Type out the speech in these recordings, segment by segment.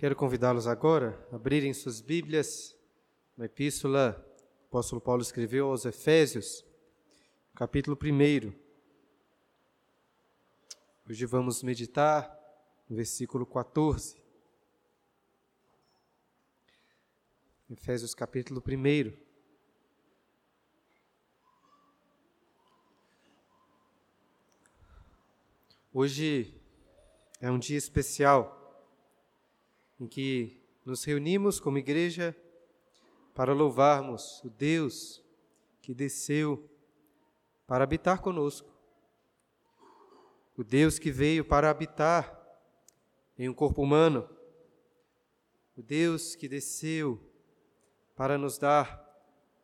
Quero convidá-los agora a abrirem suas Bíblias na epístola que o apóstolo Paulo escreveu aos Efésios, capítulo 1. Hoje vamos meditar no versículo 14. Efésios capítulo 1. Hoje é um dia especial em que nos reunimos como igreja para louvarmos o Deus que desceu para habitar conosco. O Deus que veio para habitar em um corpo humano. O Deus que desceu para nos dar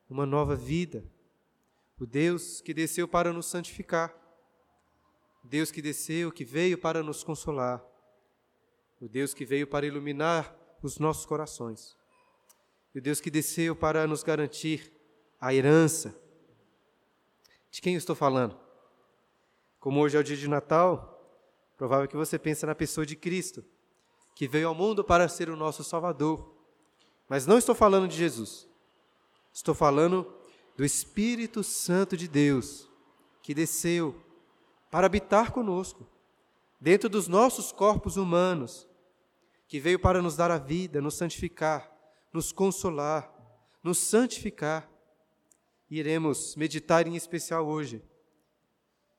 uma nova vida. O Deus que desceu para nos santificar. O Deus que desceu, que veio para nos consolar o Deus que veio para iluminar os nossos corações, o Deus que desceu para nos garantir a herança. De quem eu estou falando? Como hoje é o dia de Natal, provável que você pense na pessoa de Cristo, que veio ao mundo para ser o nosso Salvador. Mas não estou falando de Jesus. Estou falando do Espírito Santo de Deus, que desceu para habitar conosco, dentro dos nossos corpos humanos, que veio para nos dar a vida, nos santificar, nos consolar, nos santificar. Iremos meditar em especial hoje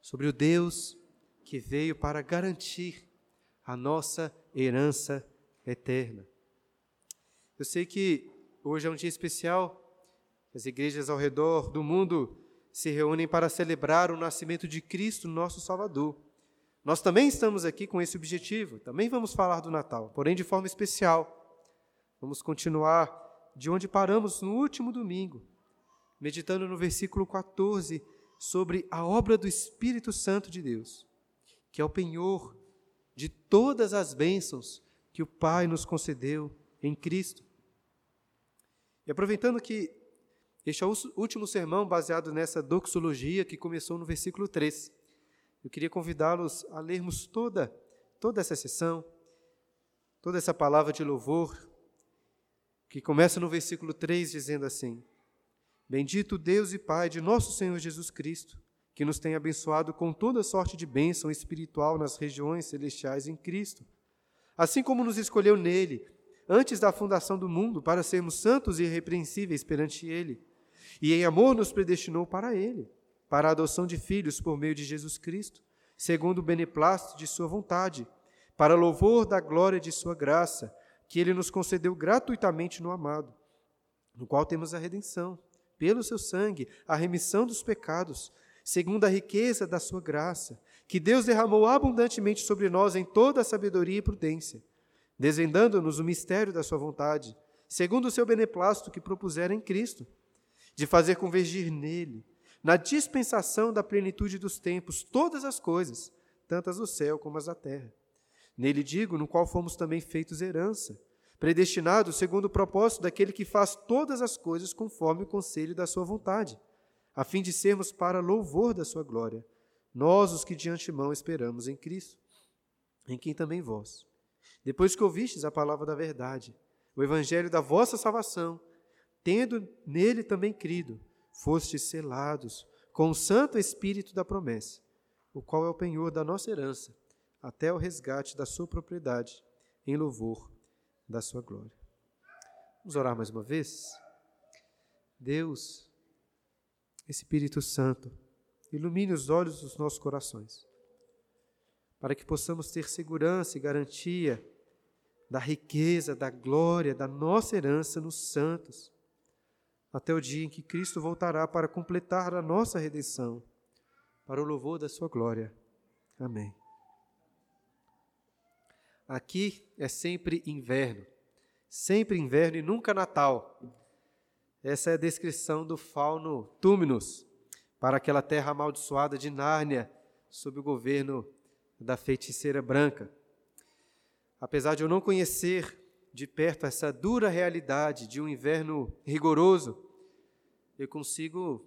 sobre o Deus que veio para garantir a nossa herança eterna. Eu sei que hoje é um dia especial, as igrejas ao redor do mundo se reúnem para celebrar o nascimento de Cristo, nosso Salvador. Nós também estamos aqui com esse objetivo, também vamos falar do Natal, porém de forma especial. Vamos continuar de onde paramos no último domingo, meditando no versículo 14 sobre a obra do Espírito Santo de Deus, que é o penhor de todas as bênçãos que o Pai nos concedeu em Cristo. E aproveitando que este é o último sermão baseado nessa doxologia que começou no versículo 3. Eu queria convidá-los a lermos toda, toda essa sessão, toda essa palavra de louvor, que começa no versículo 3 dizendo assim: Bendito Deus e Pai de nosso Senhor Jesus Cristo, que nos tem abençoado com toda sorte de bênção espiritual nas regiões celestiais em Cristo, assim como nos escolheu nele, antes da fundação do mundo, para sermos santos e irrepreensíveis perante Ele, e em amor nos predestinou para Ele para a adoção de filhos por meio de Jesus Cristo, segundo o beneplácito de Sua vontade, para louvor da glória de Sua graça, que Ele nos concedeu gratuitamente no amado, no qual temos a redenção, pelo Seu sangue, a remissão dos pecados, segundo a riqueza da Sua graça, que Deus derramou abundantemente sobre nós em toda a sabedoria e prudência, desvendando-nos o mistério da Sua vontade, segundo o Seu beneplácito que propusera em Cristo, de fazer convergir nele na dispensação da plenitude dos tempos, todas as coisas, tanto as do céu como as da terra. Nele digo, no qual fomos também feitos herança, predestinados segundo o propósito daquele que faz todas as coisas conforme o conselho da sua vontade, a fim de sermos para louvor da sua glória, nós os que de antemão esperamos em Cristo, em quem também vós, depois que ouvistes a palavra da verdade, o evangelho da vossa salvação, tendo nele também crido, fostes selados com o Santo Espírito da promessa, o qual é o penhor da nossa herança, até o resgate da sua propriedade, em louvor da sua glória. Vamos orar mais uma vez? Deus, Espírito Santo, ilumine os olhos dos nossos corações, para que possamos ter segurança e garantia da riqueza, da glória, da nossa herança nos santos até o dia em que Cristo voltará para completar a nossa redenção, para o louvor da Sua glória. Amém. Aqui é sempre inverno, sempre inverno e nunca Natal. Essa é a descrição do fauno Túminos para aquela terra amaldiçoada de Nárnia, sob o governo da feiticeira branca. Apesar de eu não conhecer de perto essa dura realidade de um inverno rigoroso, eu consigo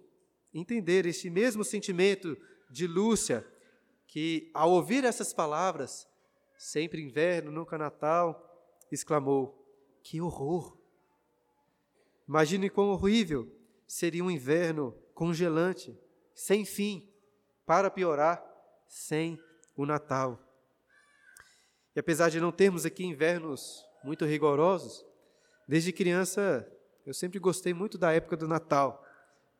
entender este mesmo sentimento de Lúcia, que ao ouvir essas palavras, sempre inverno, nunca Natal, exclamou: Que horror! Imagine quão horrível seria um inverno congelante, sem fim, para piorar, sem o Natal. E apesar de não termos aqui invernos muito rigorosos, desde criança eu sempre gostei muito da época do Natal.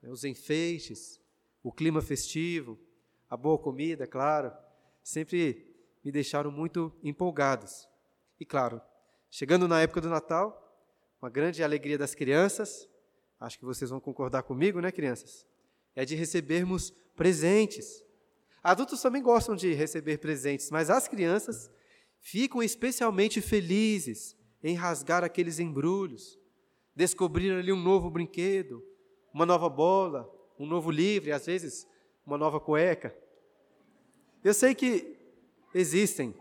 Né, os enfeites, o clima festivo, a boa comida, claro, sempre me deixaram muito empolgados. E claro, chegando na época do Natal, uma grande alegria das crianças, acho que vocês vão concordar comigo, né, crianças? É de recebermos presentes. Adultos também gostam de receber presentes, mas as crianças ficam especialmente felizes em rasgar aqueles embrulhos, descobrir ali um novo brinquedo, uma nova bola, um novo livro, e às vezes uma nova cueca. Eu sei que existem,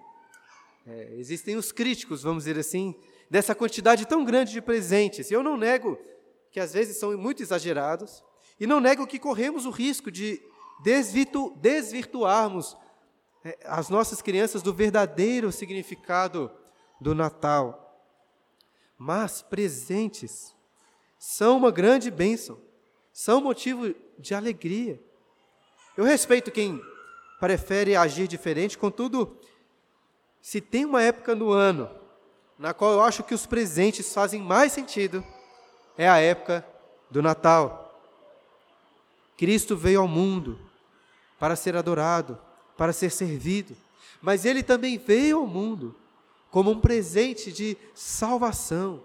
é, existem os críticos, vamos dizer assim, dessa quantidade tão grande de presentes. Eu não nego que às vezes são muito exagerados, e não nego que corremos o risco de desvirtu desvirtuarmos é, as nossas crianças do verdadeiro significado do Natal. Mas presentes são uma grande bênção, são motivo de alegria. Eu respeito quem prefere agir diferente, contudo, se tem uma época no ano na qual eu acho que os presentes fazem mais sentido, é a época do Natal. Cristo veio ao mundo para ser adorado, para ser servido, mas ele também veio ao mundo como um presente de salvação,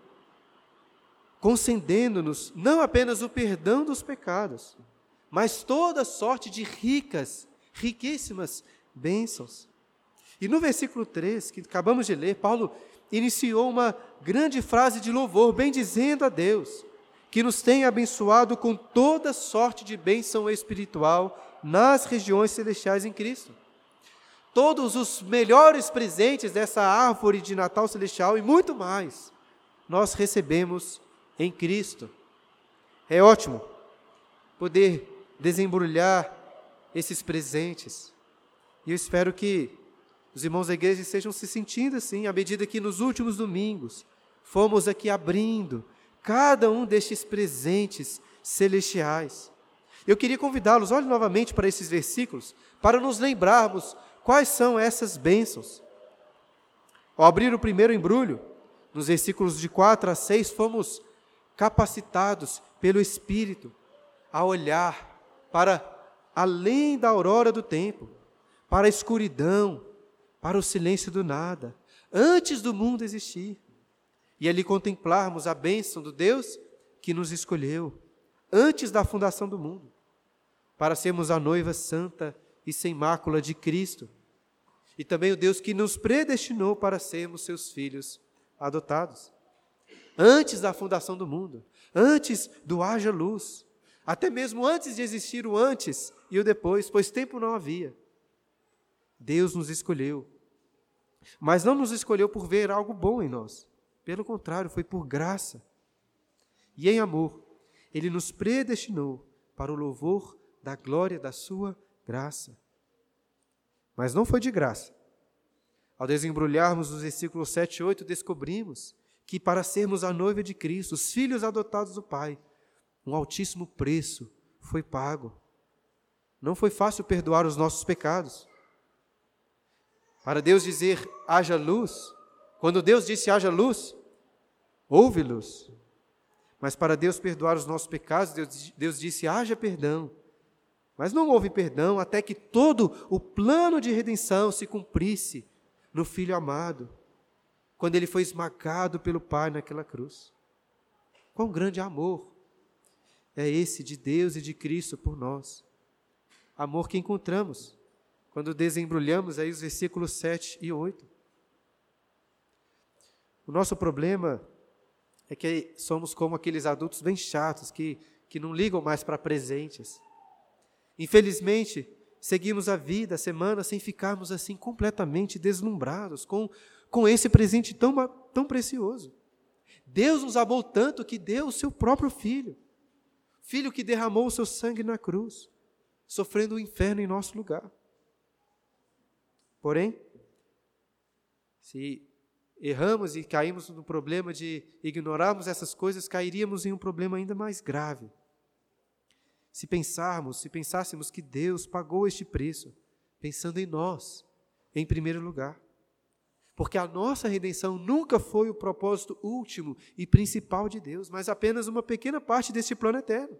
concedendo-nos não apenas o perdão dos pecados, mas toda sorte de ricas, riquíssimas bênçãos. E no versículo 3, que acabamos de ler, Paulo iniciou uma grande frase de louvor, bendizendo a Deus, que nos tem abençoado com toda sorte de bênção espiritual nas regiões celestiais em Cristo todos os melhores presentes dessa árvore de Natal celestial e muito mais, nós recebemos em Cristo. É ótimo poder desembrulhar esses presentes. E eu espero que os irmãos da igreja estejam se sentindo assim, à medida que nos últimos domingos fomos aqui abrindo cada um destes presentes celestiais. Eu queria convidá-los, olhe novamente para esses versículos, para nos lembrarmos Quais são essas bênçãos? Ao abrir o primeiro embrulho, nos versículos de 4 a 6, fomos capacitados pelo Espírito a olhar para além da aurora do tempo, para a escuridão, para o silêncio do nada, antes do mundo existir, e ali contemplarmos a bênção do Deus que nos escolheu antes da fundação do mundo, para sermos a noiva santa e sem mácula de Cristo. E também o Deus que nos predestinou para sermos seus filhos adotados. Antes da fundação do mundo, antes do haja luz, até mesmo antes de existir o antes e o depois, pois tempo não havia. Deus nos escolheu. Mas não nos escolheu por ver algo bom em nós. Pelo contrário, foi por graça. E em amor, Ele nos predestinou para o louvor da glória da Sua graça. Mas não foi de graça. Ao desembrulharmos os versículos 7 e 8, descobrimos que para sermos a noiva de Cristo, os filhos adotados do Pai, um altíssimo preço foi pago. Não foi fácil perdoar os nossos pecados. Para Deus dizer haja luz, quando Deus disse haja luz, houve luz. Mas para Deus perdoar os nossos pecados, Deus, Deus disse haja perdão. Mas não houve perdão até que todo o plano de redenção se cumprisse no Filho amado, quando ele foi esmagado pelo Pai naquela cruz. Quão grande amor é esse de Deus e de Cristo por nós. Amor que encontramos quando desembrulhamos aí os versículos 7 e 8. O nosso problema é que somos como aqueles adultos bem chatos que, que não ligam mais para presentes Infelizmente, seguimos a vida, a semana, sem ficarmos assim completamente deslumbrados com, com esse presente tão, tão precioso. Deus nos amou tanto que deu o seu próprio filho, filho que derramou o seu sangue na cruz, sofrendo o inferno em nosso lugar. Porém, se erramos e caímos no problema de ignorarmos essas coisas, cairíamos em um problema ainda mais grave. Se pensarmos, se pensássemos que Deus pagou este preço, pensando em nós, em primeiro lugar. Porque a nossa redenção nunca foi o propósito último e principal de Deus, mas apenas uma pequena parte deste plano eterno.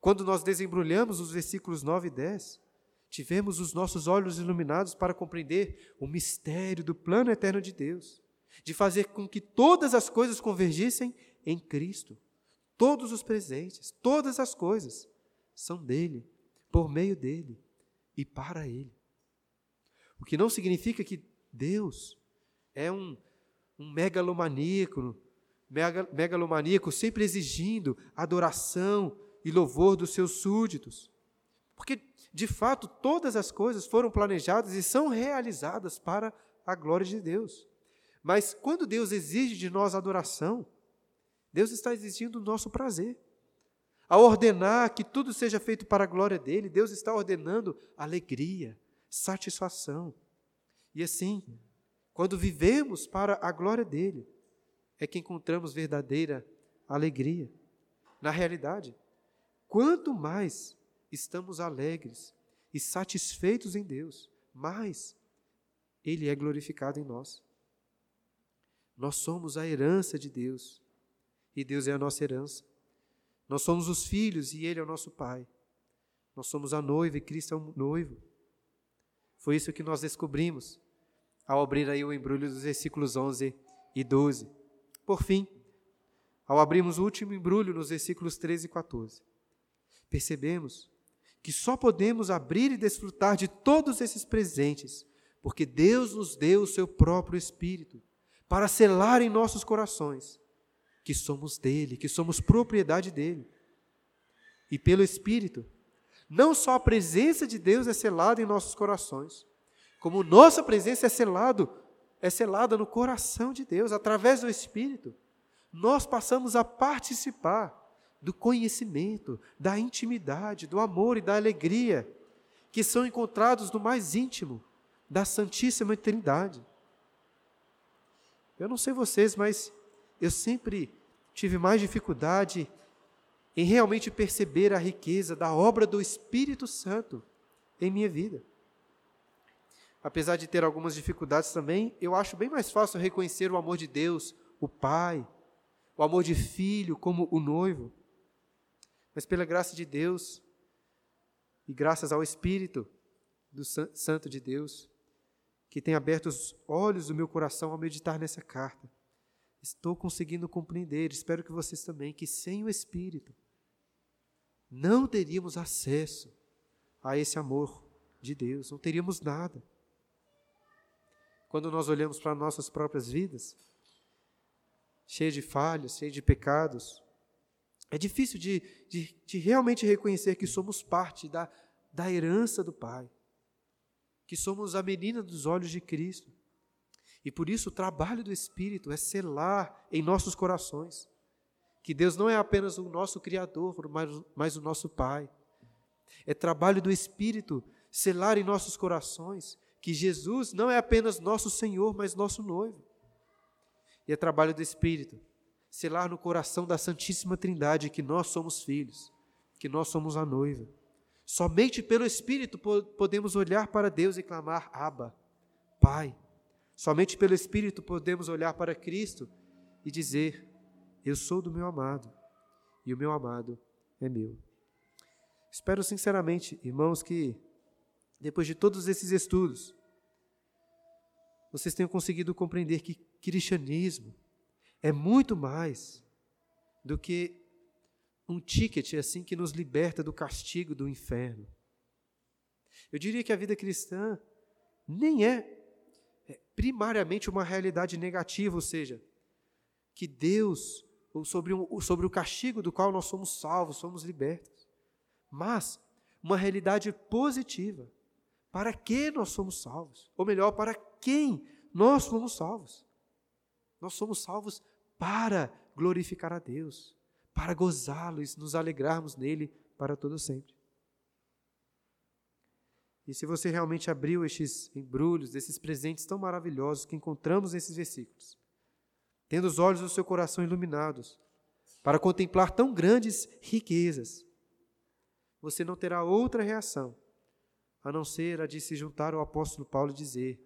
Quando nós desembrulhamos os versículos 9 e 10, tivemos os nossos olhos iluminados para compreender o mistério do plano eterno de Deus, de fazer com que todas as coisas convergissem em Cristo. Todos os presentes, todas as coisas são dele, por meio dele e para ele. O que não significa que Deus é um, um megalomaníaco, mega, megalomaníaco, sempre exigindo adoração e louvor dos seus súditos. Porque, de fato, todas as coisas foram planejadas e são realizadas para a glória de Deus. Mas quando Deus exige de nós adoração, Deus está exigindo o nosso prazer. Ao ordenar que tudo seja feito para a glória dele, Deus está ordenando alegria, satisfação. E assim, quando vivemos para a glória dele, é que encontramos verdadeira alegria. Na realidade, quanto mais estamos alegres e satisfeitos em Deus, mais ele é glorificado em nós. Nós somos a herança de Deus e Deus é a nossa herança. Nós somos os filhos e Ele é o nosso Pai. Nós somos a noiva e Cristo é o noivo. Foi isso que nós descobrimos ao abrir aí o embrulho dos versículos 11 e 12. Por fim, ao abrirmos o último embrulho nos versículos 13 e 14, percebemos que só podemos abrir e desfrutar de todos esses presentes porque Deus nos deu o seu próprio Espírito para selar em nossos corações que somos dele, que somos propriedade dele. E pelo Espírito, não só a presença de Deus é selada em nossos corações, como nossa presença é selado, é selada no coração de Deus através do Espírito, nós passamos a participar do conhecimento, da intimidade, do amor e da alegria que são encontrados no mais íntimo da Santíssima Trindade. Eu não sei vocês, mas eu sempre tive mais dificuldade em realmente perceber a riqueza da obra do Espírito Santo em minha vida apesar de ter algumas dificuldades também, eu acho bem mais fácil reconhecer o amor de Deus, o Pai, o amor de filho como o noivo. Mas pela graça de Deus e graças ao Espírito do Santo de Deus, que tem aberto os olhos do meu coração ao meditar nessa carta, estou conseguindo compreender, espero que vocês também, que sem o Espírito não teríamos acesso a esse amor de Deus, não teríamos nada quando nós olhamos para nossas próprias vidas, cheias de falhas, cheias de pecados, é difícil de, de, de, realmente reconhecer que somos parte da, da herança do Pai, que somos a menina dos olhos de Cristo. E por isso o trabalho do Espírito é selar em nossos corações que Deus não é apenas o nosso Criador, mas, mas o nosso Pai. É trabalho do Espírito selar em nossos corações que Jesus não é apenas nosso Senhor, mas nosso noivo. E é trabalho do Espírito selar no coração da Santíssima Trindade que nós somos filhos, que nós somos a noiva. Somente pelo Espírito podemos olhar para Deus e clamar: Abba, Pai. Somente pelo Espírito podemos olhar para Cristo e dizer: Eu sou do meu amado e o meu amado é meu. Espero sinceramente, irmãos, que depois de todos esses estudos, vocês tenham conseguido compreender que cristianismo é muito mais do que um ticket assim que nos liberta do castigo do inferno. Eu diria que a vida cristã nem é, primariamente uma realidade negativa, ou seja, que Deus, ou sobre, um, sobre o castigo do qual nós somos salvos, somos libertos, mas uma realidade positiva para que nós somos salvos? Ou melhor, para quem nós somos salvos? Nós somos salvos para glorificar a Deus, para gozá-lo e nos alegrarmos nele para todo sempre. E se você realmente abriu estes embrulhos, esses presentes tão maravilhosos que encontramos nesses versículos, tendo os olhos do seu coração iluminados, para contemplar tão grandes riquezas, você não terá outra reação a não ser a de se juntar ao apóstolo Paulo e dizer: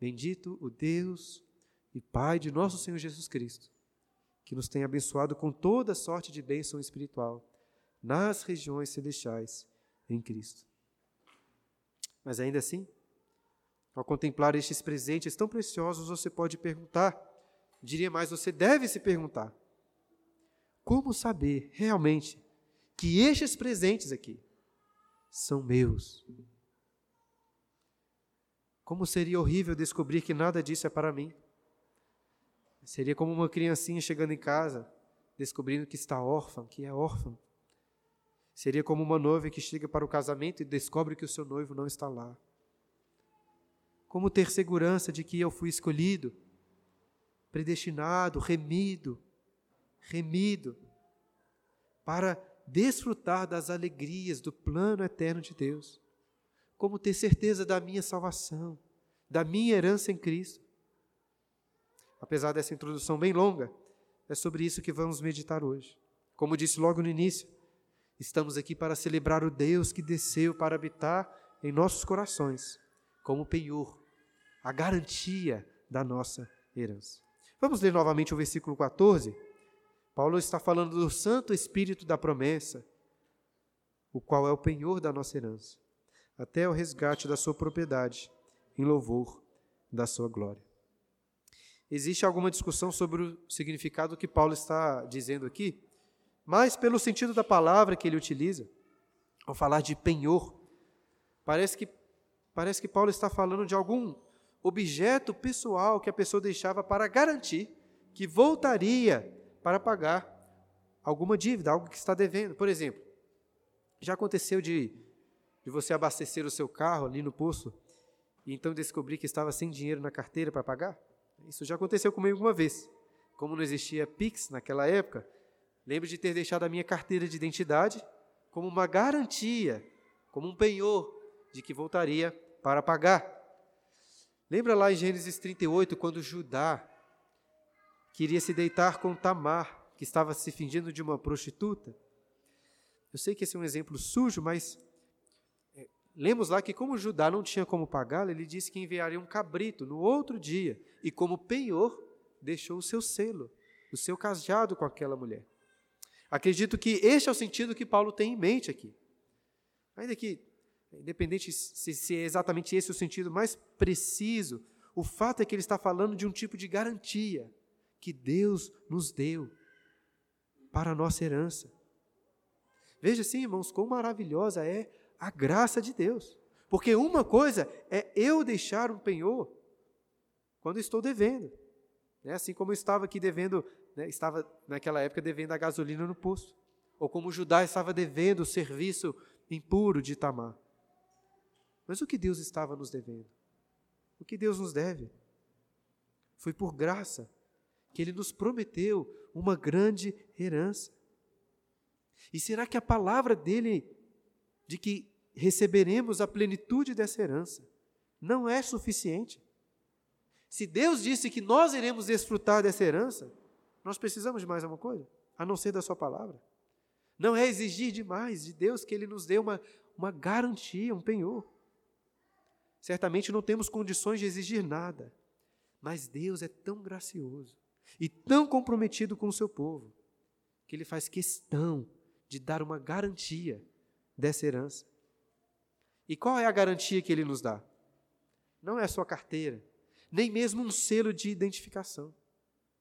Bendito o Deus e Pai de nosso Senhor Jesus Cristo, que nos tem abençoado com toda sorte de bênção espiritual nas regiões celestiais em Cristo. Mas ainda assim, ao contemplar estes presentes tão preciosos, você pode perguntar, diria mais, você deve se perguntar: como saber realmente que estes presentes aqui são meus? Como seria horrível descobrir que nada disso é para mim. Seria como uma criancinha chegando em casa, descobrindo que está órfã, que é órfã. Seria como uma noiva que chega para o casamento e descobre que o seu noivo não está lá. Como ter segurança de que eu fui escolhido, predestinado, remido, remido, para desfrutar das alegrias do plano eterno de Deus como ter certeza da minha salvação, da minha herança em Cristo. Apesar dessa introdução bem longa, é sobre isso que vamos meditar hoje. Como disse logo no início, estamos aqui para celebrar o Deus que desceu para habitar em nossos corações, como penhor, a garantia da nossa herança. Vamos ler novamente o versículo 14. Paulo está falando do Santo Espírito da promessa, o qual é o penhor da nossa herança até o resgate da sua propriedade, em louvor da sua glória. Existe alguma discussão sobre o significado que Paulo está dizendo aqui, mas pelo sentido da palavra que ele utiliza, ao falar de penhor, parece que, parece que Paulo está falando de algum objeto pessoal que a pessoa deixava para garantir que voltaria para pagar alguma dívida, algo que está devendo. Por exemplo, já aconteceu de de você abastecer o seu carro ali no posto e então descobrir que estava sem dinheiro na carteira para pagar? Isso já aconteceu comigo uma vez. Como não existia Pix naquela época, lembro de ter deixado a minha carteira de identidade como uma garantia, como um penhor de que voltaria para pagar. Lembra lá em Gênesis 38, quando Judá queria se deitar com Tamar, que estava se fingindo de uma prostituta? Eu sei que esse é um exemplo sujo, mas Lemos lá que, como Judá não tinha como pagá-lo, ele disse que enviaria um cabrito no outro dia, e como penhor, deixou o seu selo, o seu cajado com aquela mulher. Acredito que este é o sentido que Paulo tem em mente aqui. Ainda que, independente se, se é exatamente esse o sentido mais preciso, o fato é que ele está falando de um tipo de garantia que Deus nos deu para a nossa herança. Veja assim, irmãos, quão maravilhosa é a graça de Deus. Porque uma coisa é eu deixar um penhor quando estou devendo. Né? Assim como eu estava aqui devendo, né? estava naquela época devendo a gasolina no posto. Ou como Judá estava devendo o serviço impuro de Tamar. Mas o que Deus estava nos devendo? O que Deus nos deve? Foi por graça que Ele nos prometeu uma grande herança. E será que a palavra dele, de que receberemos a plenitude dessa herança. Não é suficiente. Se Deus disse que nós iremos desfrutar dessa herança, nós precisamos de mais alguma coisa, a não ser da Sua palavra. Não é exigir demais de Deus que Ele nos dê uma, uma garantia, um penhor. Certamente não temos condições de exigir nada, mas Deus é tão gracioso e tão comprometido com o seu povo, que Ele faz questão de dar uma garantia dessa herança. E qual é a garantia que ele nos dá? Não é a sua carteira, nem mesmo um selo de identificação.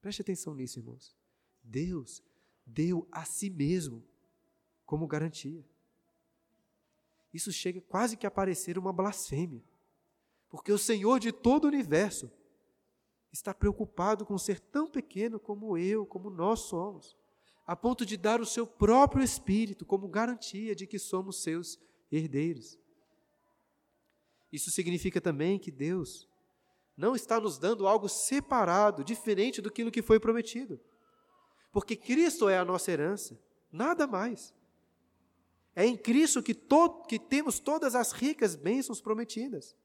Preste atenção nisso, irmãos. Deus deu a si mesmo como garantia. Isso chega quase que a parecer uma blasfêmia, porque o Senhor de todo o universo está preocupado com ser tão pequeno como eu, como nós somos, a ponto de dar o seu próprio Espírito como garantia de que somos seus herdeiros. Isso significa também que Deus não está nos dando algo separado, diferente do que foi prometido. Porque Cristo é a nossa herança, nada mais. É em Cristo que, to que temos todas as ricas bênçãos prometidas.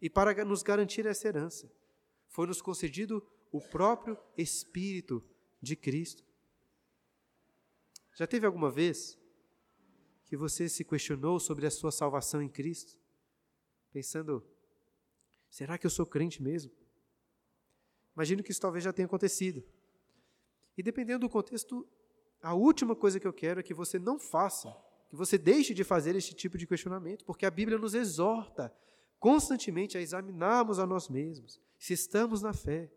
E para nos garantir essa herança, foi nos concedido o próprio Espírito de Cristo. Já teve alguma vez que você se questionou sobre a sua salvação em Cristo? Pensando, será que eu sou crente mesmo? Imagino que isso talvez já tenha acontecido. E dependendo do contexto, a última coisa que eu quero é que você não faça, que você deixe de fazer este tipo de questionamento, porque a Bíblia nos exorta constantemente a examinarmos a nós mesmos, se estamos na fé,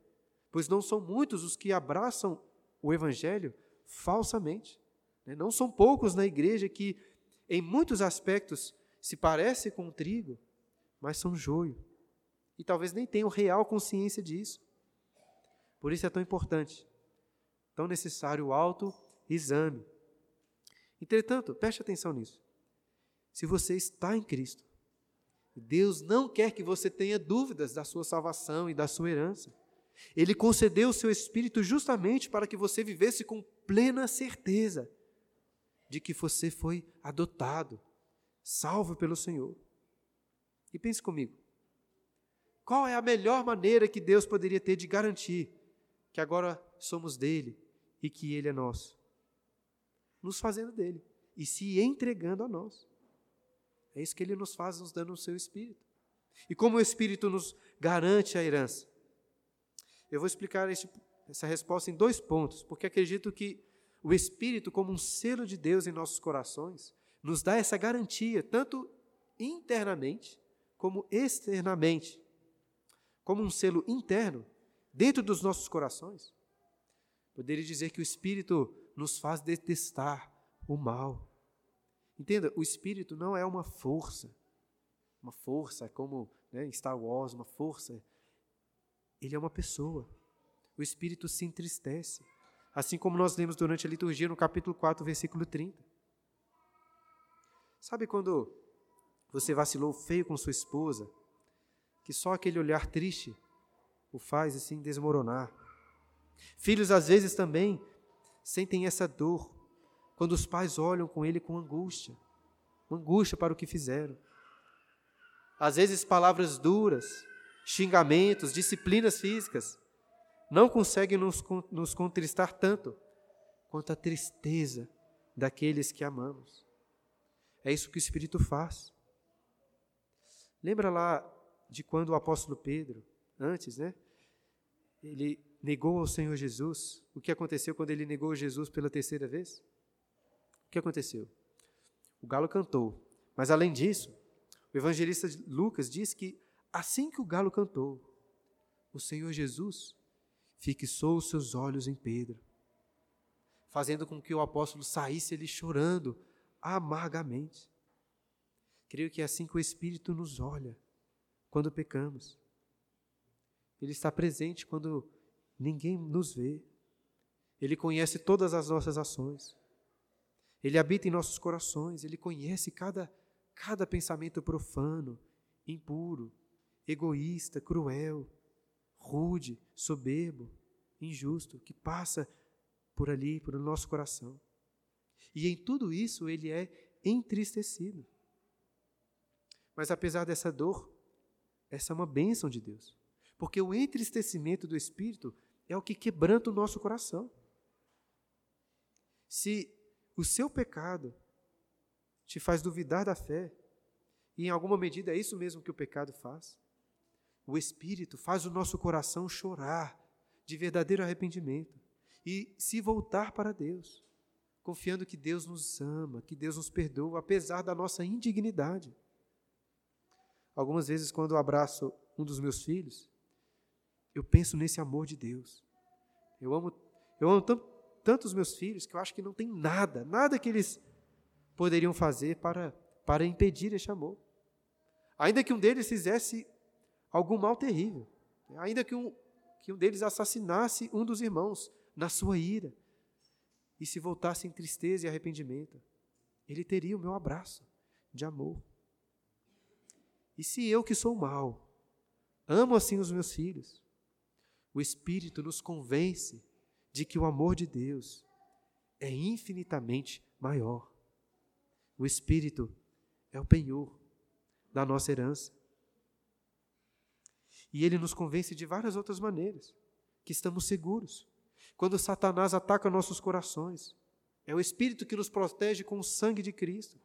pois não são muitos os que abraçam o Evangelho falsamente. Né? Não são poucos na igreja que, em muitos aspectos, se parecem com o trigo, mas são joio. E talvez nem tenham real consciência disso. Por isso é tão importante, tão necessário o autoexame. Entretanto, preste atenção nisso. Se você está em Cristo, Deus não quer que você tenha dúvidas da sua salvação e da sua herança. Ele concedeu o seu Espírito justamente para que você vivesse com plena certeza de que você foi adotado, salvo pelo Senhor. E pense comigo: qual é a melhor maneira que Deus poderia ter de garantir que agora somos dele e que ele é nosso? Nos fazendo dele e se entregando a nós. É isso que ele nos faz, nos dando o seu Espírito. E como o Espírito nos garante a herança? Eu vou explicar essa resposta em dois pontos, porque acredito que o Espírito, como um selo de Deus em nossos corações, nos dá essa garantia, tanto internamente como externamente. Como um selo interno, dentro dos nossos corações. Poderia dizer que o Espírito nos faz detestar o mal. Entenda, o Espírito não é uma força, uma força como né, em Star Wars, uma força ele é uma pessoa. O espírito se entristece. Assim como nós lemos durante a liturgia no capítulo 4, versículo 30. Sabe quando você vacilou feio com sua esposa, que só aquele olhar triste o faz assim desmoronar? Filhos às vezes também sentem essa dor quando os pais olham com ele com angústia, angústia para o que fizeram. Às vezes palavras duras, xingamentos, disciplinas físicas, não conseguem nos, nos contristar tanto quanto a tristeza daqueles que amamos. É isso que o Espírito faz. Lembra lá de quando o apóstolo Pedro, antes, né? Ele negou ao Senhor Jesus. O que aconteceu quando ele negou Jesus pela terceira vez? O que aconteceu? O galo cantou. Mas além disso, o evangelista Lucas diz que Assim que o galo cantou, o Senhor Jesus fixou os seus olhos em Pedro, fazendo com que o apóstolo saísse ali chorando amargamente. Creio que é assim que o Espírito nos olha quando pecamos. Ele está presente quando ninguém nos vê. Ele conhece todas as nossas ações. Ele habita em nossos corações. Ele conhece cada, cada pensamento profano, impuro, egoísta, cruel, rude, soberbo, injusto, que passa por ali, por nosso coração. E em tudo isso ele é entristecido. Mas apesar dessa dor, essa é uma bênção de Deus. Porque o entristecimento do Espírito é o que quebranta o nosso coração. Se o seu pecado te faz duvidar da fé, e em alguma medida é isso mesmo que o pecado faz, o Espírito faz o nosso coração chorar de verdadeiro arrependimento e se voltar para Deus, confiando que Deus nos ama, que Deus nos perdoa, apesar da nossa indignidade. Algumas vezes, quando eu abraço um dos meus filhos, eu penso nesse amor de Deus. Eu amo, eu amo tanto, tanto os meus filhos que eu acho que não tem nada, nada que eles poderiam fazer para, para impedir este amor. Ainda que um deles fizesse algum mal terrível. Ainda que um, que um deles assassinasse um dos irmãos na sua ira e se voltasse em tristeza e arrependimento, ele teria o meu abraço de amor. E se eu que sou mal, amo assim os meus filhos, o Espírito nos convence de que o amor de Deus é infinitamente maior. O Espírito é o penhor da nossa herança. E ele nos convence de várias outras maneiras, que estamos seguros. Quando Satanás ataca nossos corações, é o Espírito que nos protege com o sangue de Cristo.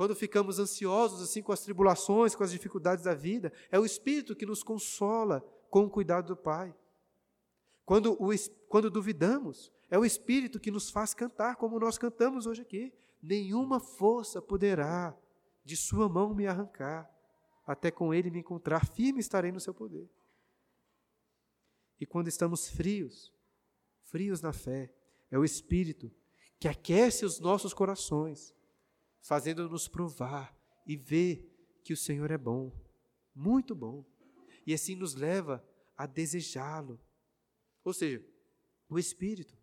Quando ficamos ansiosos assim com as tribulações, com as dificuldades da vida, é o Espírito que nos consola com o cuidado do Pai. Quando, o, quando duvidamos, é o Espírito que nos faz cantar como nós cantamos hoje aqui. Nenhuma força poderá de Sua mão me arrancar, até com Ele me encontrar, firme estarei no Seu poder. E quando estamos frios, frios na fé, é o Espírito que aquece os nossos corações fazendo-nos provar e ver que o Senhor é bom, muito bom, e assim nos leva a desejá-lo. Ou seja, o Espírito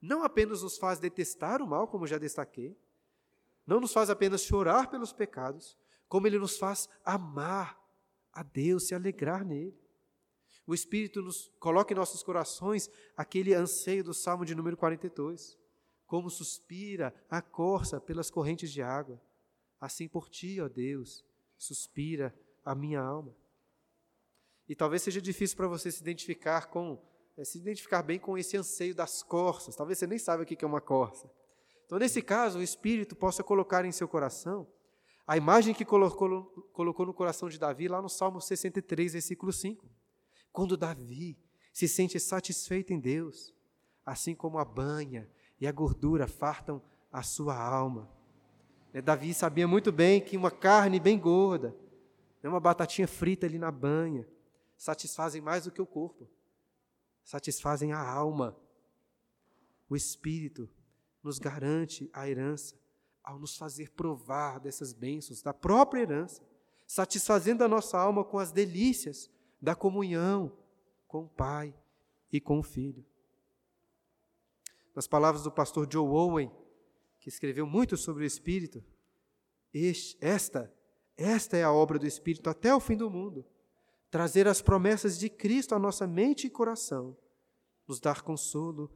não apenas nos faz detestar o mal, como já destaquei, não nos faz apenas chorar pelos pecados, como ele nos faz amar a Deus, se alegrar nele. O Espírito nos coloca em nossos corações aquele anseio do Salmo de número 42 como suspira a corça pelas correntes de água. Assim por ti, ó Deus, suspira a minha alma. E talvez seja difícil para você se identificar com, é, se identificar bem com esse anseio das corças. Talvez você nem saiba o que é uma corça. Então, nesse caso, o Espírito possa colocar em seu coração a imagem que colocou, colocou no coração de Davi lá no Salmo 63, versículo 5. Quando Davi se sente satisfeito em Deus, assim como a banha e a gordura fartam a sua alma. É, Davi sabia muito bem que uma carne bem gorda, né, uma batatinha frita ali na banha, satisfazem mais do que o corpo, satisfazem a alma. O Espírito nos garante a herança ao nos fazer provar dessas bênçãos, da própria herança, satisfazendo a nossa alma com as delícias da comunhão com o Pai e com o Filho. Nas palavras do pastor Joe Owen, que escreveu muito sobre o Espírito, esta, esta é a obra do Espírito até o fim do mundo. Trazer as promessas de Cristo à nossa mente e coração, nos dar consolo,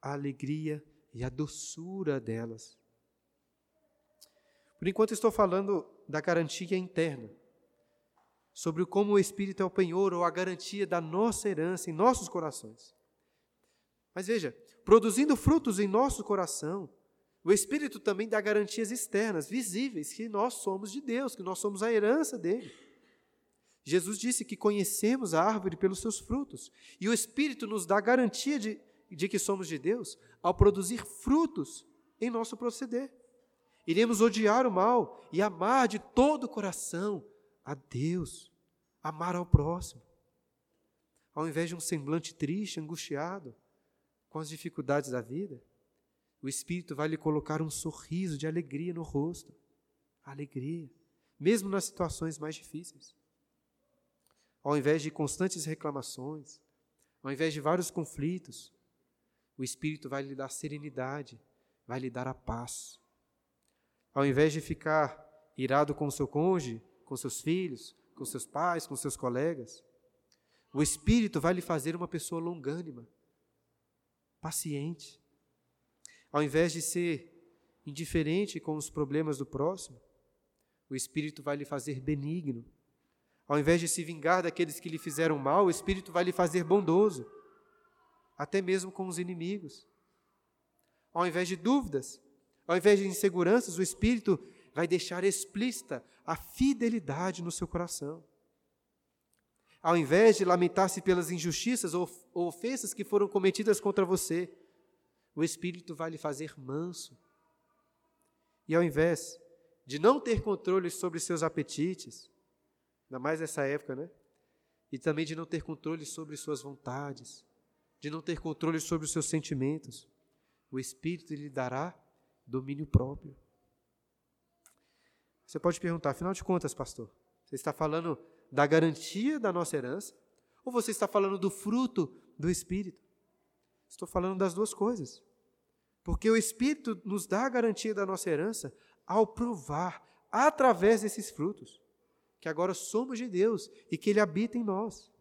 a alegria e a doçura delas. Por enquanto estou falando da garantia interna, sobre como o Espírito é o penhor ou a garantia da nossa herança em nossos corações. Mas veja, produzindo frutos em nosso coração, o Espírito também dá garantias externas, visíveis, que nós somos de Deus, que nós somos a herança dele. Jesus disse que conhecemos a árvore pelos seus frutos, e o Espírito nos dá garantia de, de que somos de Deus ao produzir frutos em nosso proceder. Iremos odiar o mal e amar de todo o coração a Deus, amar ao próximo. Ao invés de um semblante triste, angustiado, com as dificuldades da vida, o Espírito vai lhe colocar um sorriso de alegria no rosto. Alegria, mesmo nas situações mais difíceis. Ao invés de constantes reclamações, ao invés de vários conflitos, o Espírito vai lhe dar serenidade, vai lhe dar a paz. Ao invés de ficar irado com o seu cônjuge, com seus filhos, com seus pais, com seus colegas, o Espírito vai lhe fazer uma pessoa longânima, paciente. Ao invés de ser indiferente com os problemas do próximo, o Espírito vai lhe fazer benigno. Ao invés de se vingar daqueles que lhe fizeram mal, o Espírito vai lhe fazer bondoso, até mesmo com os inimigos. Ao invés de dúvidas, ao invés de inseguranças, o Espírito vai deixar explícita a fidelidade no seu coração. Ao invés de lamentar-se pelas injustiças ou ofensas que foram cometidas contra você, o Espírito vai lhe fazer manso. E ao invés de não ter controle sobre seus apetites, ainda mais nessa época, né? E também de não ter controle sobre suas vontades, de não ter controle sobre os seus sentimentos, o Espírito lhe dará domínio próprio. Você pode perguntar, afinal de contas, pastor, você está falando da garantia da nossa herança, ou você está falando do fruto do Espírito? Estou falando das duas coisas. Porque o Espírito nos dá a garantia da nossa herança ao provar, através desses frutos, que agora somos de Deus e que Ele habita em nós.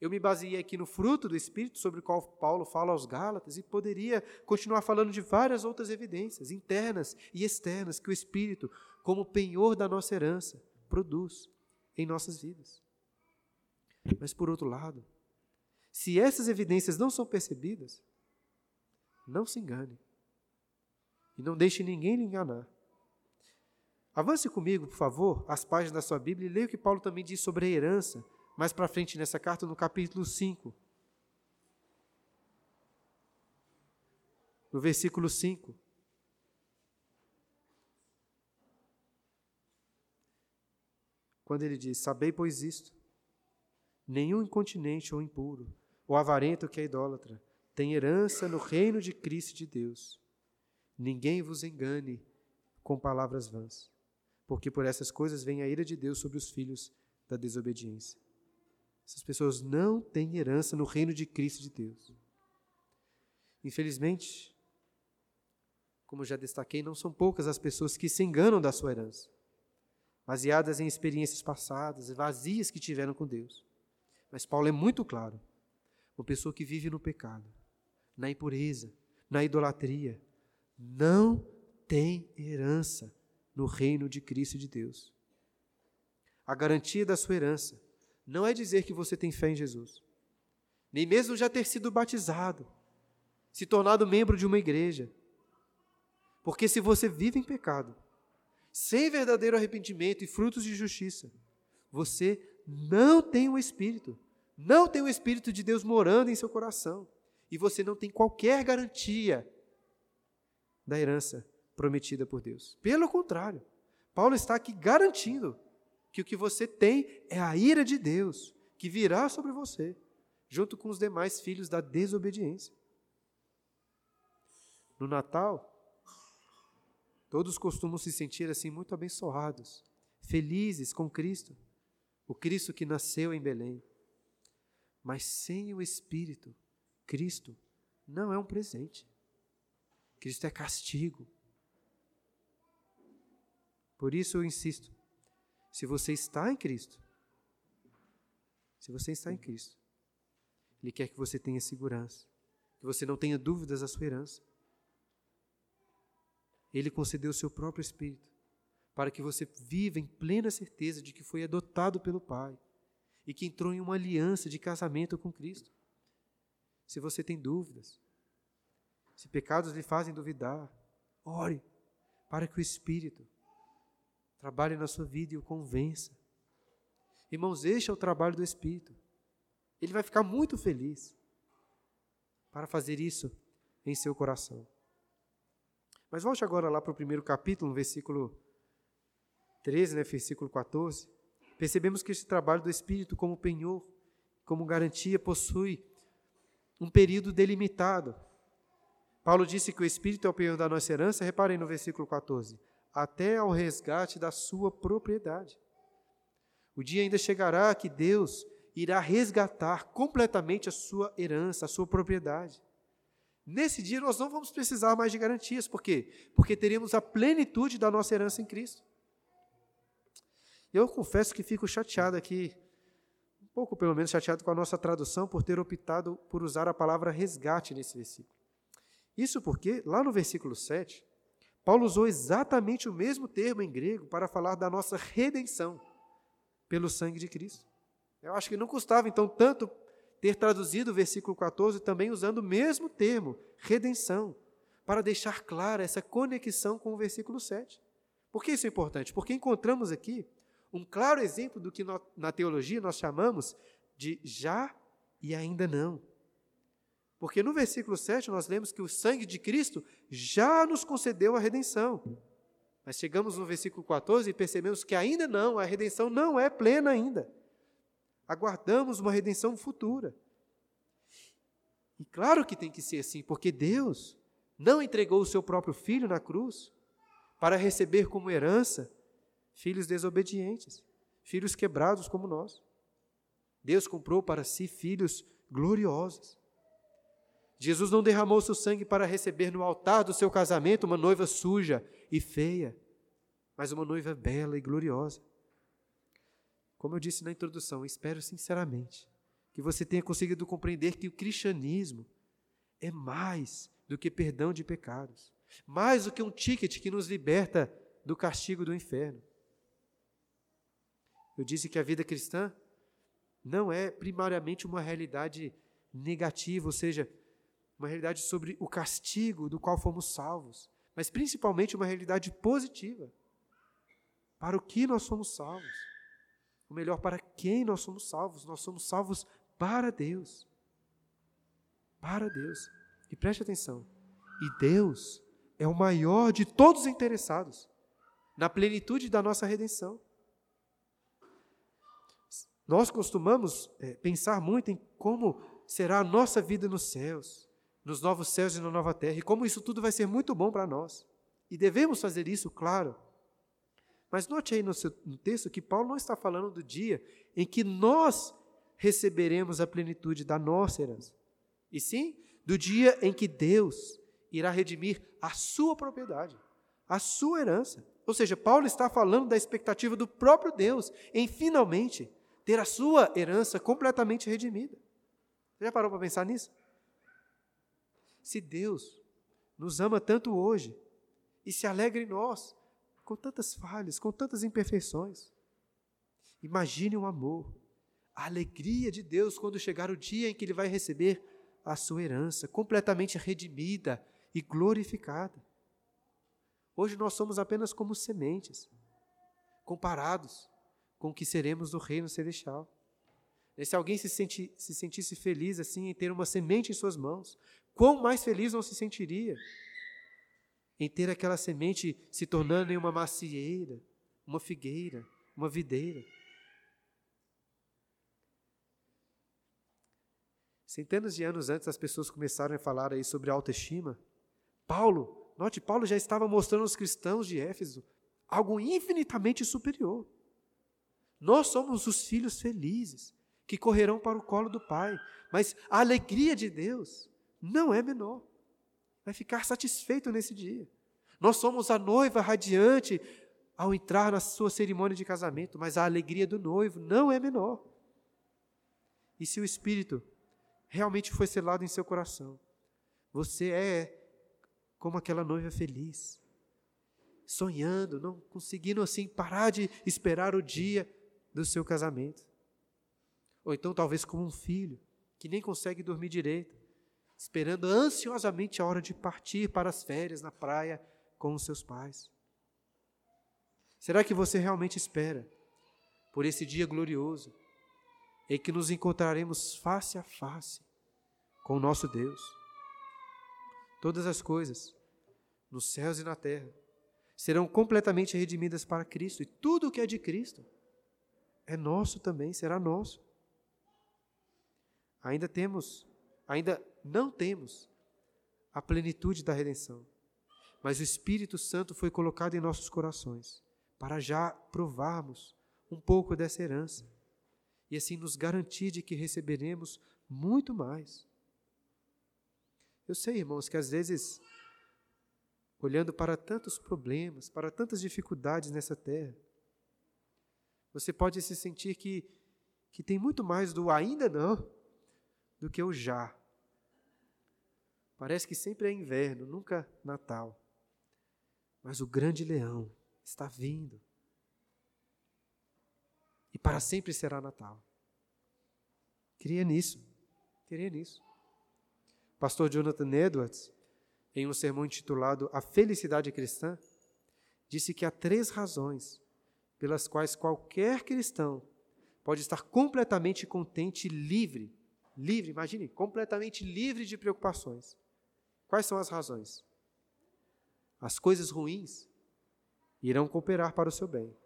Eu me baseei aqui no fruto do Espírito sobre o qual Paulo fala aos Gálatas e poderia continuar falando de várias outras evidências, internas e externas, que o Espírito, como penhor da nossa herança, produz em nossas vidas. Mas, por outro lado, se essas evidências não são percebidas, não se engane. E não deixe ninguém lhe enganar. Avance comigo, por favor, as páginas da sua Bíblia e leia o que Paulo também diz sobre a herança mais para frente nessa carta, no capítulo 5. No versículo 5. Quando ele diz: Sabei, pois isto: nenhum incontinente ou impuro, ou avarento que é idólatra, tem herança no reino de Cristo de Deus. Ninguém vos engane com palavras vãs, porque por essas coisas vem a ira de Deus sobre os filhos da desobediência. Essas pessoas não têm herança no reino de Cristo de Deus. Infelizmente, como já destaquei, não são poucas as pessoas que se enganam da sua herança, baseadas em experiências passadas, vazias que tiveram com Deus. Mas Paulo é muito claro: uma pessoa que vive no pecado, na impureza, na idolatria, não tem herança no reino de Cristo de Deus. A garantia da sua herança não é dizer que você tem fé em Jesus, nem mesmo já ter sido batizado, se tornado membro de uma igreja. Porque se você vive em pecado, sem verdadeiro arrependimento e frutos de justiça, você não tem o Espírito, não tem o Espírito de Deus morando em seu coração, e você não tem qualquer garantia da herança prometida por Deus. Pelo contrário, Paulo está aqui garantindo que o que você tem é a ira de Deus, que virá sobre você, junto com os demais filhos da desobediência. No Natal, todos costumam se sentir assim muito abençoados, felizes com Cristo, o Cristo que nasceu em Belém. Mas sem o Espírito, Cristo não é um presente. Cristo é castigo. Por isso eu insisto, se você está em Cristo, se você está em Cristo, Ele quer que você tenha segurança, que você não tenha dúvidas da sua herança. Ele concedeu o seu próprio Espírito para que você viva em plena certeza de que foi adotado pelo Pai e que entrou em uma aliança de casamento com Cristo. Se você tem dúvidas, se pecados lhe fazem duvidar, ore para que o Espírito Trabalhe na sua vida e o convença. Irmãos, este é o trabalho do Espírito. Ele vai ficar muito feliz para fazer isso em seu coração. Mas volte agora lá para o primeiro capítulo, no versículo 13, né, versículo 14. Percebemos que esse trabalho do Espírito, como penhor, como garantia, possui um período delimitado. Paulo disse que o Espírito é o penhor da nossa herança, reparem no versículo 14 até ao resgate da sua propriedade. O dia ainda chegará que Deus irá resgatar completamente a sua herança, a sua propriedade. Nesse dia nós não vamos precisar mais de garantias, por quê? Porque teremos a plenitude da nossa herança em Cristo. Eu confesso que fico chateado aqui, um pouco pelo menos chateado com a nossa tradução por ter optado por usar a palavra resgate nesse versículo. Isso porque, lá no versículo 7, Paulo usou exatamente o mesmo termo em grego para falar da nossa redenção pelo sangue de Cristo. Eu acho que não custava, então, tanto ter traduzido o versículo 14 também usando o mesmo termo, redenção, para deixar clara essa conexão com o versículo 7. Por que isso é importante? Porque encontramos aqui um claro exemplo do que na teologia nós chamamos de já e ainda não. Porque no versículo 7 nós lemos que o sangue de Cristo já nos concedeu a redenção. Mas chegamos no versículo 14 e percebemos que ainda não, a redenção não é plena ainda. Aguardamos uma redenção futura. E claro que tem que ser assim, porque Deus não entregou o seu próprio filho na cruz para receber como herança filhos desobedientes, filhos quebrados como nós. Deus comprou para si filhos gloriosos. Jesus não derramou seu sangue para receber no altar do seu casamento uma noiva suja e feia, mas uma noiva bela e gloriosa. Como eu disse na introdução, espero sinceramente que você tenha conseguido compreender que o cristianismo é mais do que perdão de pecados, mais do que um ticket que nos liberta do castigo do inferno. Eu disse que a vida cristã não é primariamente uma realidade negativa, ou seja, uma realidade sobre o castigo do qual fomos salvos, mas principalmente uma realidade positiva. Para o que nós somos salvos? Ou melhor, para quem nós somos salvos? Nós somos salvos para Deus. Para Deus. E preste atenção. E Deus é o maior de todos os interessados na plenitude da nossa redenção. Nós costumamos é, pensar muito em como será a nossa vida nos céus, nos novos céus e na nova terra, e como isso tudo vai ser muito bom para nós. E devemos fazer isso, claro. Mas note aí no, seu, no texto que Paulo não está falando do dia em que nós receberemos a plenitude da nossa herança, e sim do dia em que Deus irá redimir a sua propriedade, a sua herança. Ou seja, Paulo está falando da expectativa do próprio Deus em finalmente ter a sua herança completamente redimida. Você já parou para pensar nisso? Se Deus nos ama tanto hoje e se alegra em nós, com tantas falhas, com tantas imperfeições, imagine o amor, a alegria de Deus quando chegar o dia em que Ele vai receber a sua herança completamente redimida e glorificada. Hoje nós somos apenas como sementes, comparados com o que seremos do reino celestial. E se alguém se, senti, se sentisse feliz assim em ter uma semente em suas mãos, quão mais feliz não se sentiria em ter aquela semente se tornando em uma macieira, uma figueira, uma videira. Centenas de anos antes, as pessoas começaram a falar aí sobre autoestima. Paulo, note, Paulo já estava mostrando aos cristãos de Éfeso algo infinitamente superior. Nós somos os filhos felizes que correrão para o colo do Pai, mas a alegria de Deus não é menor. Vai ficar satisfeito nesse dia. Nós somos a noiva radiante ao entrar na sua cerimônia de casamento, mas a alegria do noivo não é menor. E se o Espírito realmente foi selado em seu coração, você é como aquela noiva feliz, sonhando, não conseguindo assim parar de esperar o dia do seu casamento. Ou então, talvez, como um filho que nem consegue dormir direito, esperando ansiosamente a hora de partir para as férias na praia com os seus pais. Será que você realmente espera por esse dia glorioso em que nos encontraremos face a face com o nosso Deus? Todas as coisas, nos céus e na terra, serão completamente redimidas para Cristo, e tudo o que é de Cristo é nosso também, será nosso. Ainda temos, ainda não temos a plenitude da redenção, mas o Espírito Santo foi colocado em nossos corações para já provarmos um pouco dessa herança e assim nos garantir de que receberemos muito mais. Eu sei, irmãos, que às vezes, olhando para tantos problemas, para tantas dificuldades nessa terra, você pode se sentir que, que tem muito mais do ainda não do que o já. Parece que sempre é inverno, nunca Natal. Mas o grande leão está vindo. E para sempre será Natal. Queria nisso. Queria nisso. Pastor Jonathan Edwards, em um sermão intitulado A Felicidade Cristã, disse que há três razões pelas quais qualquer cristão pode estar completamente contente e livre, livre, imagine, completamente livre de preocupações. Quais são as razões? As coisas ruins irão cooperar para o seu bem.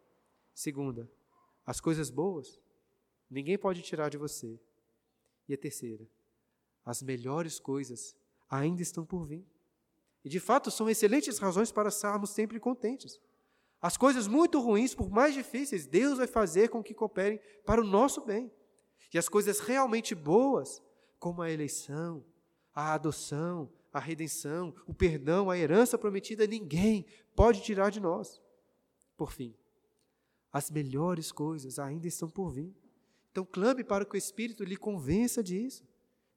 Segunda, as coisas boas ninguém pode tirar de você. E a terceira, as melhores coisas ainda estão por vir. E de fato são excelentes razões para estarmos sempre contentes. As coisas muito ruins, por mais difíceis, Deus vai fazer com que cooperem para o nosso bem. E as coisas realmente boas, como a eleição, a adoção, a redenção, o perdão, a herança prometida, ninguém pode tirar de nós. Por fim, as melhores coisas ainda estão por vir. Então clame para que o Espírito lhe convença disso.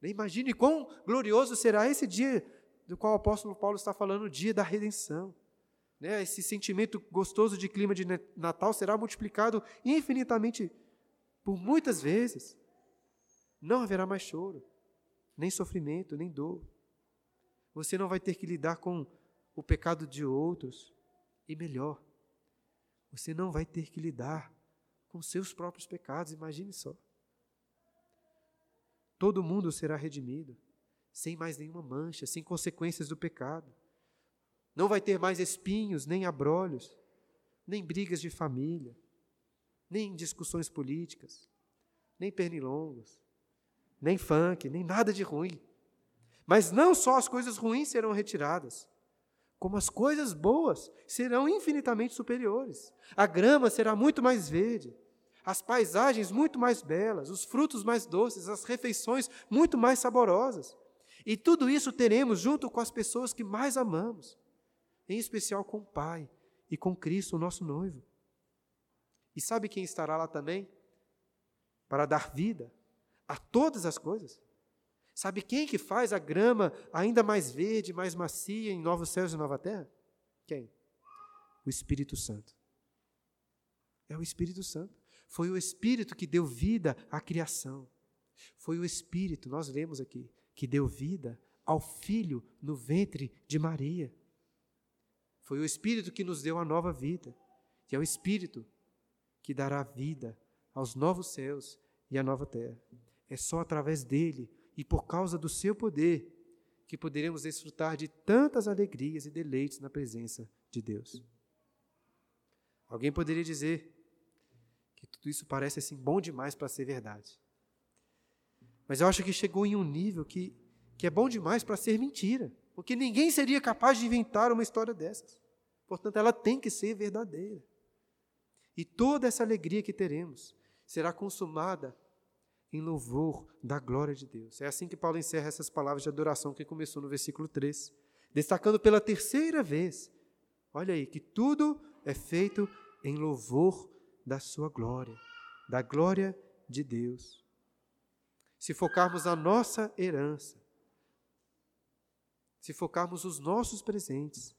Imagine quão glorioso será esse dia do qual o apóstolo Paulo está falando, o dia da redenção. Né? Esse sentimento gostoso de clima de Natal será multiplicado infinitamente por muitas vezes. Não haverá mais choro, nem sofrimento, nem dor. Você não vai ter que lidar com o pecado de outros. E melhor, você não vai ter que lidar com seus próprios pecados, imagine só. Todo mundo será redimido, sem mais nenhuma mancha, sem consequências do pecado. Não vai ter mais espinhos, nem abrolhos, nem brigas de família, nem discussões políticas, nem pernilongos, nem funk, nem nada de ruim. Mas não só as coisas ruins serão retiradas, como as coisas boas serão infinitamente superiores. A grama será muito mais verde, as paisagens muito mais belas, os frutos mais doces, as refeições muito mais saborosas. E tudo isso teremos junto com as pessoas que mais amamos, em especial com o Pai e com Cristo, o nosso noivo. E sabe quem estará lá também? Para dar vida a todas as coisas. Sabe quem que faz a grama ainda mais verde, mais macia em novos céus e nova terra? Quem? O Espírito Santo. É o Espírito Santo. Foi o Espírito que deu vida à criação. Foi o Espírito, nós lemos aqui, que deu vida ao Filho no ventre de Maria. Foi o Espírito que nos deu a nova vida. E é o Espírito que dará vida aos novos céus e à nova terra. É só através dele e por causa do seu poder que poderemos desfrutar de tantas alegrias e deleites na presença de Deus. Alguém poderia dizer: que tudo isso parece assim bom demais para ser verdade. Mas eu acho que chegou em um nível que, que é bom demais para ser mentira, porque ninguém seria capaz de inventar uma história dessas. Portanto, ela tem que ser verdadeira. E toda essa alegria que teremos será consumada em louvor da glória de Deus. É assim que Paulo encerra essas palavras de adoração que começou no versículo 3, destacando pela terceira vez, olha aí, que tudo é feito em louvor da sua glória, da glória de Deus. Se focarmos na nossa herança, se focarmos os nossos presentes,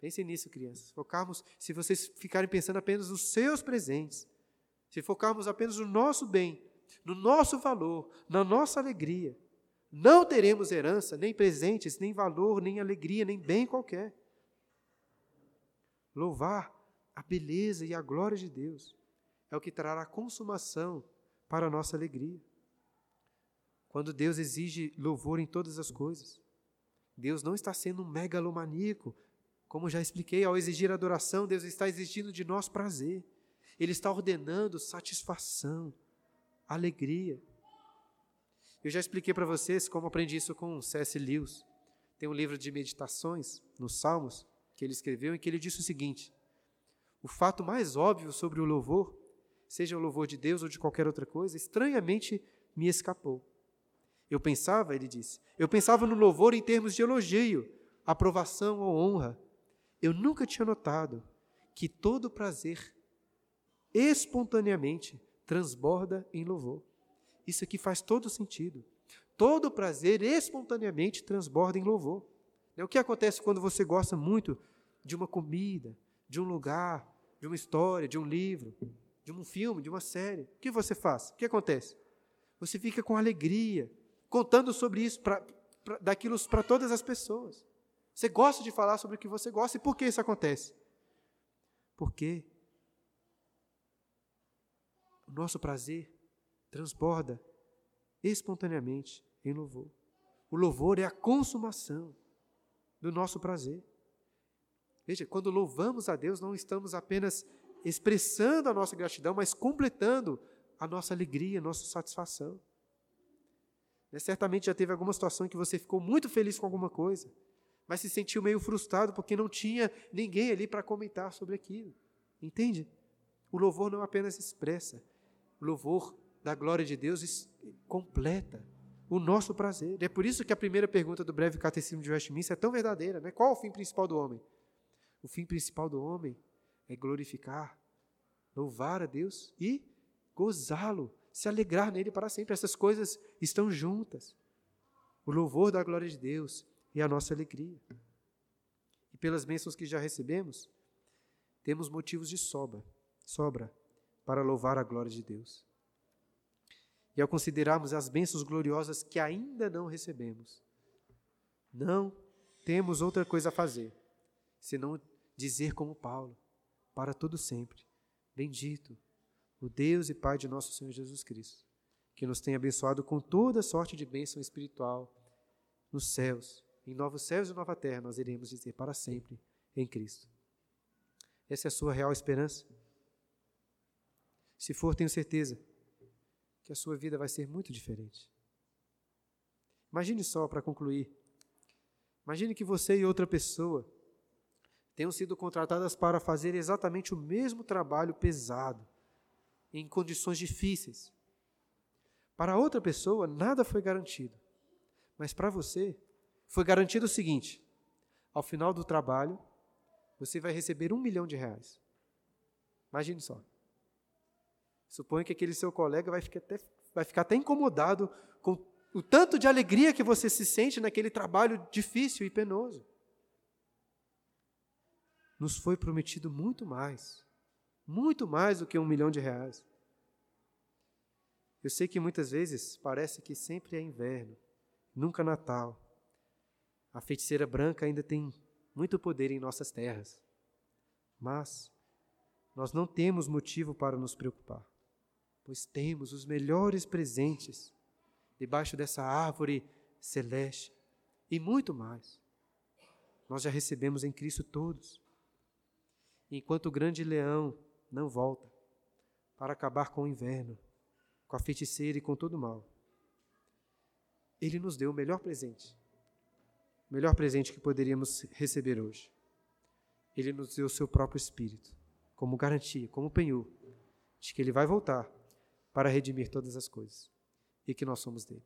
pensem nisso, crianças. Focarmos, se vocês ficarem pensando apenas nos seus presentes, se focarmos apenas no nosso bem, no nosso valor, na nossa alegria, não teremos herança, nem presentes, nem valor, nem alegria, nem bem qualquer. Louvar a beleza e a glória de Deus é o que trará consumação para a nossa alegria. Quando Deus exige louvor em todas as coisas, Deus não está sendo um megalomaníaco, como já expliquei, ao exigir adoração, Deus está exigindo de nós prazer. Ele está ordenando satisfação, alegria. Eu já expliquei para vocês como aprendi isso com C.S. Lewis. Tem um livro de meditações nos Salmos que ele escreveu em que ele disse o seguinte: o fato mais óbvio sobre o louvor, seja o louvor de Deus ou de qualquer outra coisa, estranhamente me escapou. Eu pensava, ele disse, eu pensava no louvor em termos de elogio, aprovação ou honra. Eu nunca tinha notado que todo prazer espontaneamente transborda em louvor. Isso aqui faz todo sentido. Todo prazer espontaneamente transborda em louvor. O que acontece quando você gosta muito de uma comida, de um lugar, de uma história, de um livro, de um filme, de uma série, o que você faz? O que acontece? Você fica com alegria, contando sobre isso, pra, pra, daquilo para todas as pessoas. Você gosta de falar sobre o que você gosta. E por que isso acontece? Porque o nosso prazer transborda espontaneamente em louvor. O louvor é a consumação do nosso prazer. Veja, quando louvamos a Deus, não estamos apenas expressando a nossa gratidão, mas completando a nossa alegria, a nossa satisfação. Né, certamente já teve alguma situação em que você ficou muito feliz com alguma coisa, mas se sentiu meio frustrado porque não tinha ninguém ali para comentar sobre aquilo. Entende? O louvor não apenas expressa, louvor da glória de Deus completa o nosso prazer. É por isso que a primeira pergunta do breve catecismo de Westminster é tão verdadeira. Né? Qual o fim principal do homem? O fim principal do homem é glorificar, louvar a Deus e gozá-lo, se alegrar nele para sempre. Essas coisas estão juntas. O louvor da glória de Deus e a nossa alegria. E pelas bênçãos que já recebemos, temos motivos de sobra, sobra para louvar a glória de Deus. E ao considerarmos as bênçãos gloriosas que ainda não recebemos, não temos outra coisa a fazer, senão dizer como Paulo, para todo sempre, bendito o Deus e Pai de nosso Senhor Jesus Cristo, que nos tem abençoado com toda sorte de bênção espiritual nos céus, em novos céus e nova terra, nós iremos dizer para sempre em Cristo. Essa é a sua real esperança? Se for, tenho certeza que a sua vida vai ser muito diferente. Imagine só, para concluir, imagine que você e outra pessoa tenham sido contratadas para fazer exatamente o mesmo trabalho pesado, em condições difíceis. Para outra pessoa, nada foi garantido. Mas para você, foi garantido o seguinte: ao final do trabalho, você vai receber um milhão de reais. Imagine só. Suponho que aquele seu colega vai ficar até, vai ficar até incomodado com o tanto de alegria que você se sente naquele trabalho difícil e penoso. Nos foi prometido muito mais, muito mais do que um milhão de reais. Eu sei que muitas vezes parece que sempre é inverno, nunca Natal. A feiticeira branca ainda tem muito poder em nossas terras. Mas nós não temos motivo para nos preocupar, pois temos os melhores presentes debaixo dessa árvore celeste e muito mais. Nós já recebemos em Cristo todos. Enquanto o grande leão não volta para acabar com o inverno, com a feiticeira e com todo o mal, ele nos deu o melhor presente. O melhor presente que poderíamos receber hoje. Ele nos deu o seu próprio Espírito, como garantia, como penhor, de que ele vai voltar para redimir todas as coisas e que nós somos dele.